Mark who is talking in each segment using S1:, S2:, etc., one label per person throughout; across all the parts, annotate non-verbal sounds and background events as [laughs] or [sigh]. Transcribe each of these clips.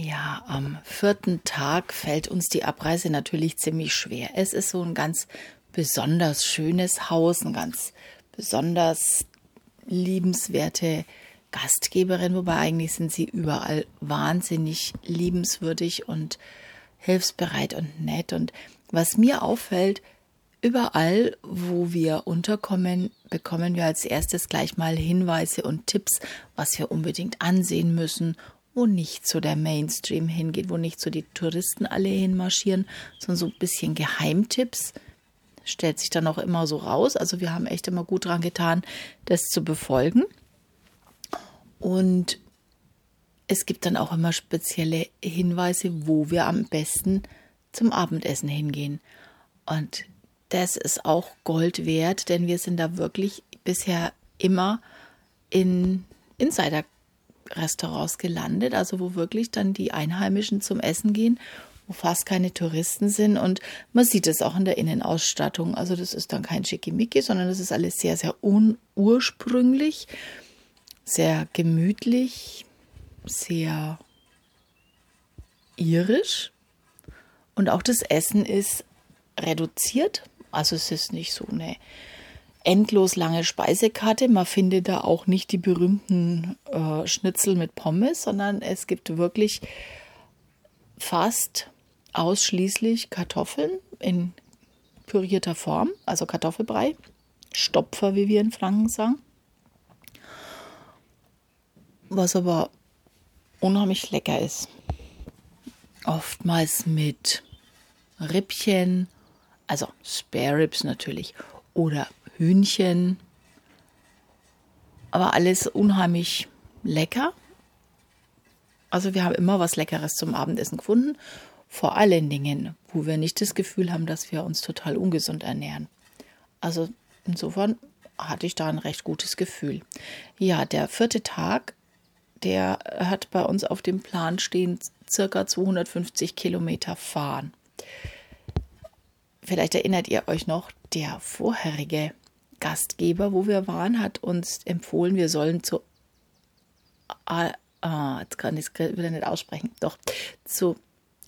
S1: Ja, am vierten Tag fällt uns die Abreise natürlich ziemlich schwer. Es ist so ein ganz besonders schönes Haus, ein ganz besonders liebenswerte Gastgeberin, wobei eigentlich sind sie überall wahnsinnig liebenswürdig und hilfsbereit und nett. Und was mir auffällt, überall, wo wir unterkommen, bekommen wir als erstes gleich mal Hinweise und Tipps, was wir unbedingt ansehen müssen, wo nicht so der Mainstream hingeht, wo nicht so die Touristen alle hinmarschieren, sondern so ein bisschen Geheimtipps. Stellt sich dann auch immer so raus. Also wir haben echt immer gut dran getan, das zu befolgen. Und es gibt dann auch immer spezielle Hinweise, wo wir am besten zum Abendessen hingehen. Und das ist auch Gold wert, denn wir sind da wirklich bisher immer in Insider-Restaurants gelandet, also wo wirklich dann die Einheimischen zum Essen gehen, wo fast keine Touristen sind und man sieht es auch in der Innenausstattung. Also das ist dann kein Schickimicki, sondern das ist alles sehr, sehr ursprünglich sehr gemütlich, sehr irisch. Und auch das Essen ist reduziert. Also es ist nicht so eine endlos lange Speisekarte. Man findet da auch nicht die berühmten äh, Schnitzel mit Pommes, sondern es gibt wirklich fast ausschließlich Kartoffeln in pürierter Form, also Kartoffelbrei, Stopfer, wie wir in Franken sagen was aber unheimlich lecker ist. Oftmals mit Rippchen, also Spare Ribs natürlich, oder Hühnchen. Aber alles unheimlich lecker. Also wir haben immer was Leckeres zum Abendessen gefunden. Vor allen Dingen, wo wir nicht das Gefühl haben, dass wir uns total ungesund ernähren. Also insofern hatte ich da ein recht gutes Gefühl. Ja, der vierte Tag der hat bei uns auf dem Plan stehen circa 250 Kilometer fahren. Vielleicht erinnert ihr euch noch, der vorherige Gastgeber, wo wir waren, hat uns empfohlen, wir sollen zu ah, ah jetzt kann ich es wieder nicht aussprechen, doch zu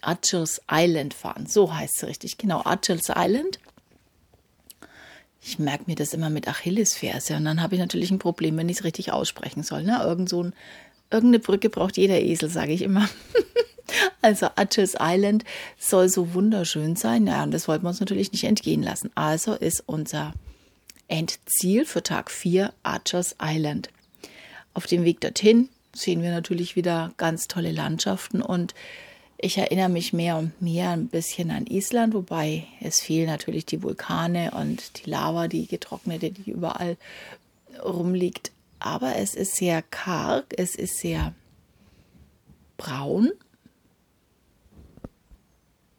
S1: Archers Island fahren. So heißt es richtig, genau, Archers Island. Ich merke mir das immer mit Achillesferse und dann habe ich natürlich ein Problem, wenn ich es richtig aussprechen soll. Ne? Irgend so ein Irgendeine Brücke braucht jeder Esel, sage ich immer. [laughs] also Archers Island soll so wunderschön sein. Ja, und das wollten wir uns natürlich nicht entgehen lassen. Also ist unser Endziel für Tag 4 Archers Island. Auf dem Weg dorthin sehen wir natürlich wieder ganz tolle Landschaften und ich erinnere mich mehr und mehr ein bisschen an Island, wobei es fehlen natürlich die Vulkane und die Lava, die getrocknete, die überall rumliegt aber es ist sehr karg, es ist sehr braun.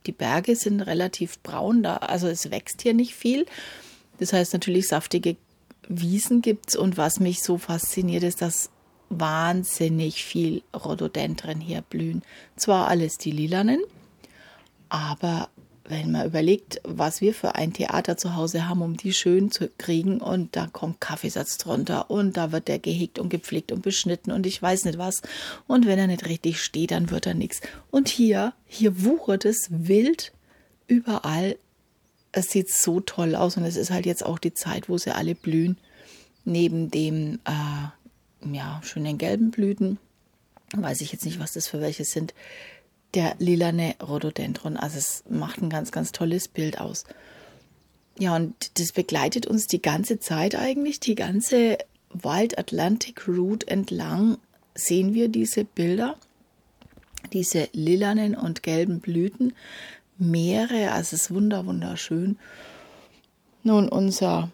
S1: Die Berge sind relativ braun, da, also es wächst hier nicht viel. Das heißt natürlich saftige Wiesen gibt es und was mich so fasziniert ist, dass wahnsinnig viel Rhododendren hier blühen. Zwar alles die lilanen, aber wenn man überlegt, was wir für ein Theater zu Hause haben, um die schön zu kriegen und da kommt Kaffeesatz drunter und da wird der gehegt und gepflegt und beschnitten und ich weiß nicht was und wenn er nicht richtig steht, dann wird er nichts. Und hier, hier wuchert es wild überall. Es sieht so toll aus und es ist halt jetzt auch die Zeit, wo sie alle blühen. Neben dem, äh, ja, schönen gelben Blüten, weiß ich jetzt nicht, was das für welche sind, der lilane Rhododendron. Also es macht ein ganz, ganz tolles Bild aus. Ja, und das begleitet uns die ganze Zeit eigentlich, die ganze Wild Atlantic Route entlang sehen wir diese Bilder, diese lilanen und gelben Blüten, Meere, also es ist wunder, wunderschön. Nun, unser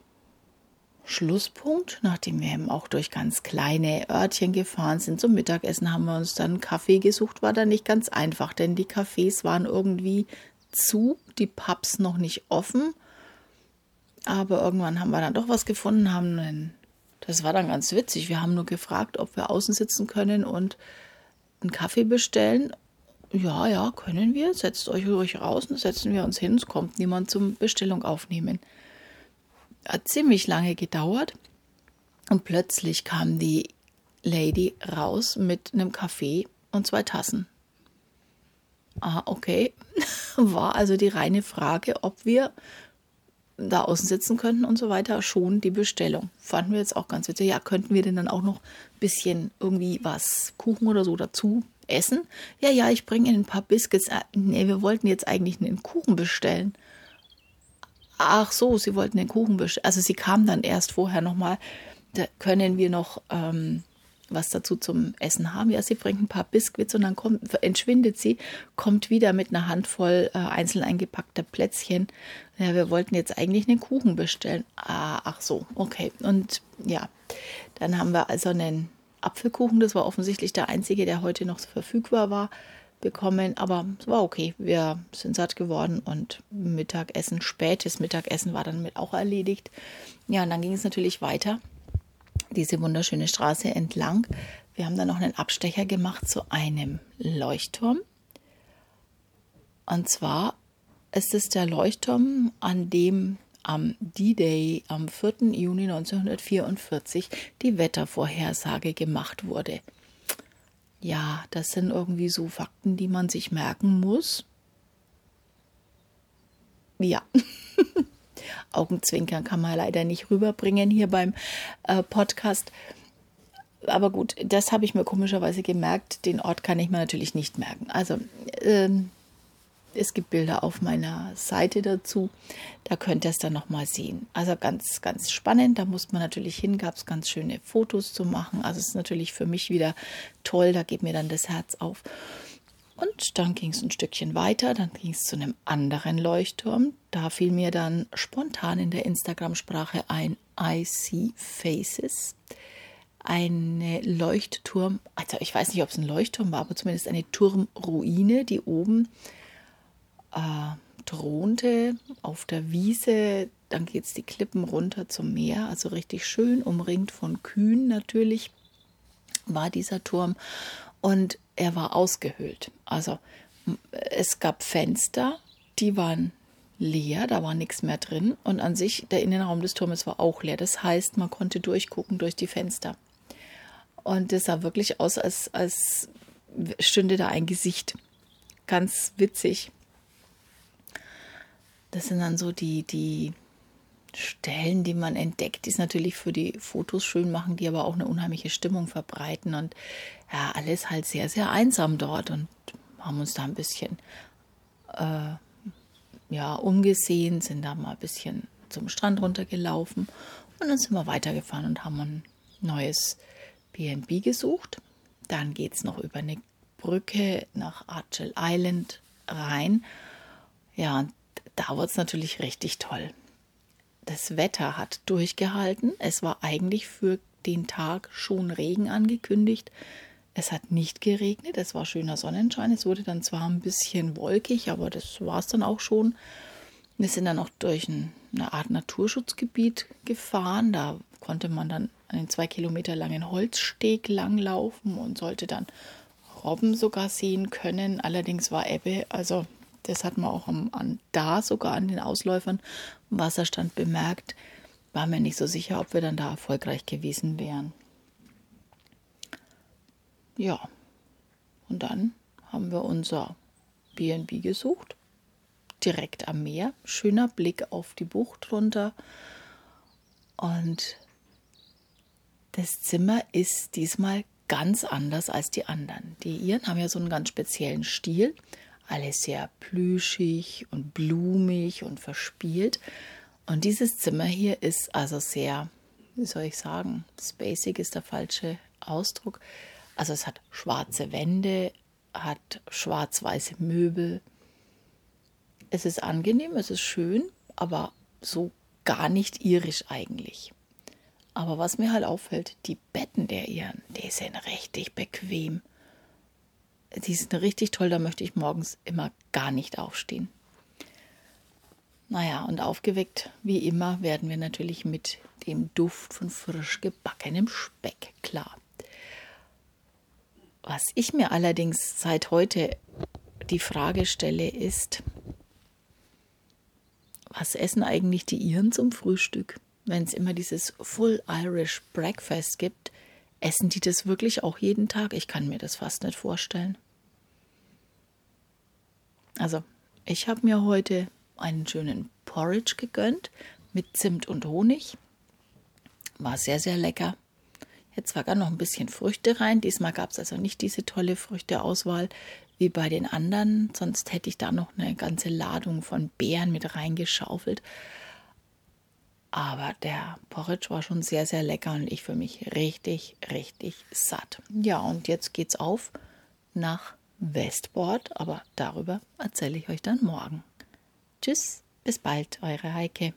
S1: Schlusspunkt, nachdem wir eben auch durch ganz kleine Örtchen gefahren sind zum Mittagessen, haben wir uns dann Kaffee gesucht. War dann nicht ganz einfach, denn die Cafés waren irgendwie zu, die Pubs noch nicht offen. Aber irgendwann haben wir dann doch was gefunden, haben das war dann ganz witzig. Wir haben nur gefragt, ob wir außen sitzen können und einen Kaffee bestellen. Ja, ja, können wir. Setzt euch ruhig raus und setzen wir uns hin. Es kommt niemand zum Bestellung aufnehmen hat ziemlich lange gedauert und plötzlich kam die Lady raus mit einem Kaffee und zwei Tassen. Ah, okay. [laughs] War also die reine Frage, ob wir da außen sitzen könnten und so weiter, schon die Bestellung. Fanden wir jetzt auch ganz witzig. Ja, könnten wir denn dann auch noch ein bisschen irgendwie was, Kuchen oder so dazu essen? Ja, ja, ich bringe Ihnen ein paar Biscuits. Äh, nee, wir wollten jetzt eigentlich einen Kuchen bestellen. Ach so, Sie wollten den Kuchen bestellen. Also sie kam dann erst vorher nochmal. Da können wir noch ähm, was dazu zum Essen haben. Ja, sie bringt ein paar Biskuits und dann kommt, entschwindet sie, kommt wieder mit einer Handvoll äh, einzeln eingepackter Plätzchen. Ja, wir wollten jetzt eigentlich einen Kuchen bestellen. Ah, ach so, okay. Und ja, dann haben wir also einen Apfelkuchen, das war offensichtlich der einzige, der heute noch verfügbar war, bekommen. Aber es war okay. Wir sind satt geworden und Mittagessen, spätes Mittagessen war dann mit auch erledigt. Ja, und dann ging es natürlich weiter diese wunderschöne Straße entlang. Wir haben dann noch einen Abstecher gemacht zu einem Leuchtturm. Und zwar ist es der Leuchtturm, an dem am D-Day am 4. Juni 1944 die Wettervorhersage gemacht wurde. Ja, das sind irgendwie so Fakten, die man sich merken muss. Ja. [laughs] Augenzwinkern kann man leider nicht rüberbringen hier beim äh, Podcast. Aber gut, das habe ich mir komischerweise gemerkt. Den Ort kann ich mir natürlich nicht merken. Also, ähm, es gibt Bilder auf meiner Seite dazu. Da könnt ihr es dann nochmal sehen. Also ganz, ganz spannend. Da muss man natürlich hin, gab es ganz schöne Fotos zu machen. Also es ist natürlich für mich wieder toll. Da geht mir dann das Herz auf. Und dann ging es ein Stückchen weiter, dann ging es zu einem anderen Leuchtturm. Da fiel mir dann spontan in der Instagram-Sprache ein I See Faces. Eine Leuchtturm, also ich weiß nicht, ob es ein Leuchtturm war, aber zumindest eine Turmruine, die oben äh, thronte auf der Wiese. Dann geht es die Klippen runter zum Meer, also richtig schön, umringt von Kühen natürlich war dieser Turm. Und er war ausgehöhlt. Also es gab Fenster, die waren leer, da war nichts mehr drin. Und an sich, der Innenraum des Turmes war auch leer. Das heißt, man konnte durchgucken durch die Fenster. Und es sah wirklich aus, als, als stünde da ein Gesicht. Ganz witzig. Das sind dann so die, die Stellen, die man entdeckt, die es natürlich für die Fotos schön machen, die aber auch eine unheimliche Stimmung verbreiten. Und ja, alles halt sehr, sehr einsam dort und haben uns da ein bisschen äh, ja, umgesehen, sind da mal ein bisschen zum Strand runtergelaufen und dann sind wir weitergefahren und haben ein neues BNB gesucht. Dann geht es noch über eine Brücke nach Archel Island rein. Ja, und da wird es natürlich richtig toll das Wetter hat durchgehalten. Es war eigentlich für den Tag schon Regen angekündigt. Es hat nicht geregnet, es war schöner Sonnenschein. Es wurde dann zwar ein bisschen wolkig, aber das war es dann auch schon. Wir sind dann auch durch ein, eine Art Naturschutzgebiet gefahren. Da konnte man dann einen zwei Kilometer langen Holzsteg langlaufen und sollte dann Robben sogar sehen können. Allerdings war Ebbe, also das hat man auch am, an, da sogar an den Ausläufern Wasserstand bemerkt. War mir nicht so sicher, ob wir dann da erfolgreich gewesen wären. Ja, und dann haben wir unser BNB gesucht. Direkt am Meer. Schöner Blick auf die Bucht runter. Und das Zimmer ist diesmal ganz anders als die anderen. Die ihren haben ja so einen ganz speziellen Stil alles sehr plüschig und blumig und verspielt. Und dieses Zimmer hier ist also sehr, wie soll ich sagen, spacig ist der falsche Ausdruck. Also es hat schwarze Wände, hat schwarz-weiße Möbel. Es ist angenehm, es ist schön, aber so gar nicht irisch eigentlich. Aber was mir halt auffällt, die Betten der ihren, die sind richtig bequem die sind richtig toll, da möchte ich morgens immer gar nicht aufstehen. Naja, und aufgeweckt, wie immer, werden wir natürlich mit dem Duft von frisch gebackenem Speck klar. Was ich mir allerdings seit heute die Frage stelle, ist, was essen eigentlich die Iren zum Frühstück? Wenn es immer dieses Full Irish Breakfast gibt, essen die das wirklich auch jeden Tag? Ich kann mir das fast nicht vorstellen. Also, ich habe mir heute einen schönen Porridge gegönnt mit Zimt und Honig. War sehr, sehr lecker. Jetzt war gar noch ein bisschen Früchte rein. Diesmal gab es also nicht diese tolle Früchteauswahl wie bei den anderen. Sonst hätte ich da noch eine ganze Ladung von Beeren mit reingeschaufelt. Aber der Porridge war schon sehr, sehr lecker und ich fühle mich richtig, richtig satt. Ja, und jetzt geht's auf nach Westport, aber darüber erzähle ich euch dann morgen. Tschüss, bis bald, eure Heike.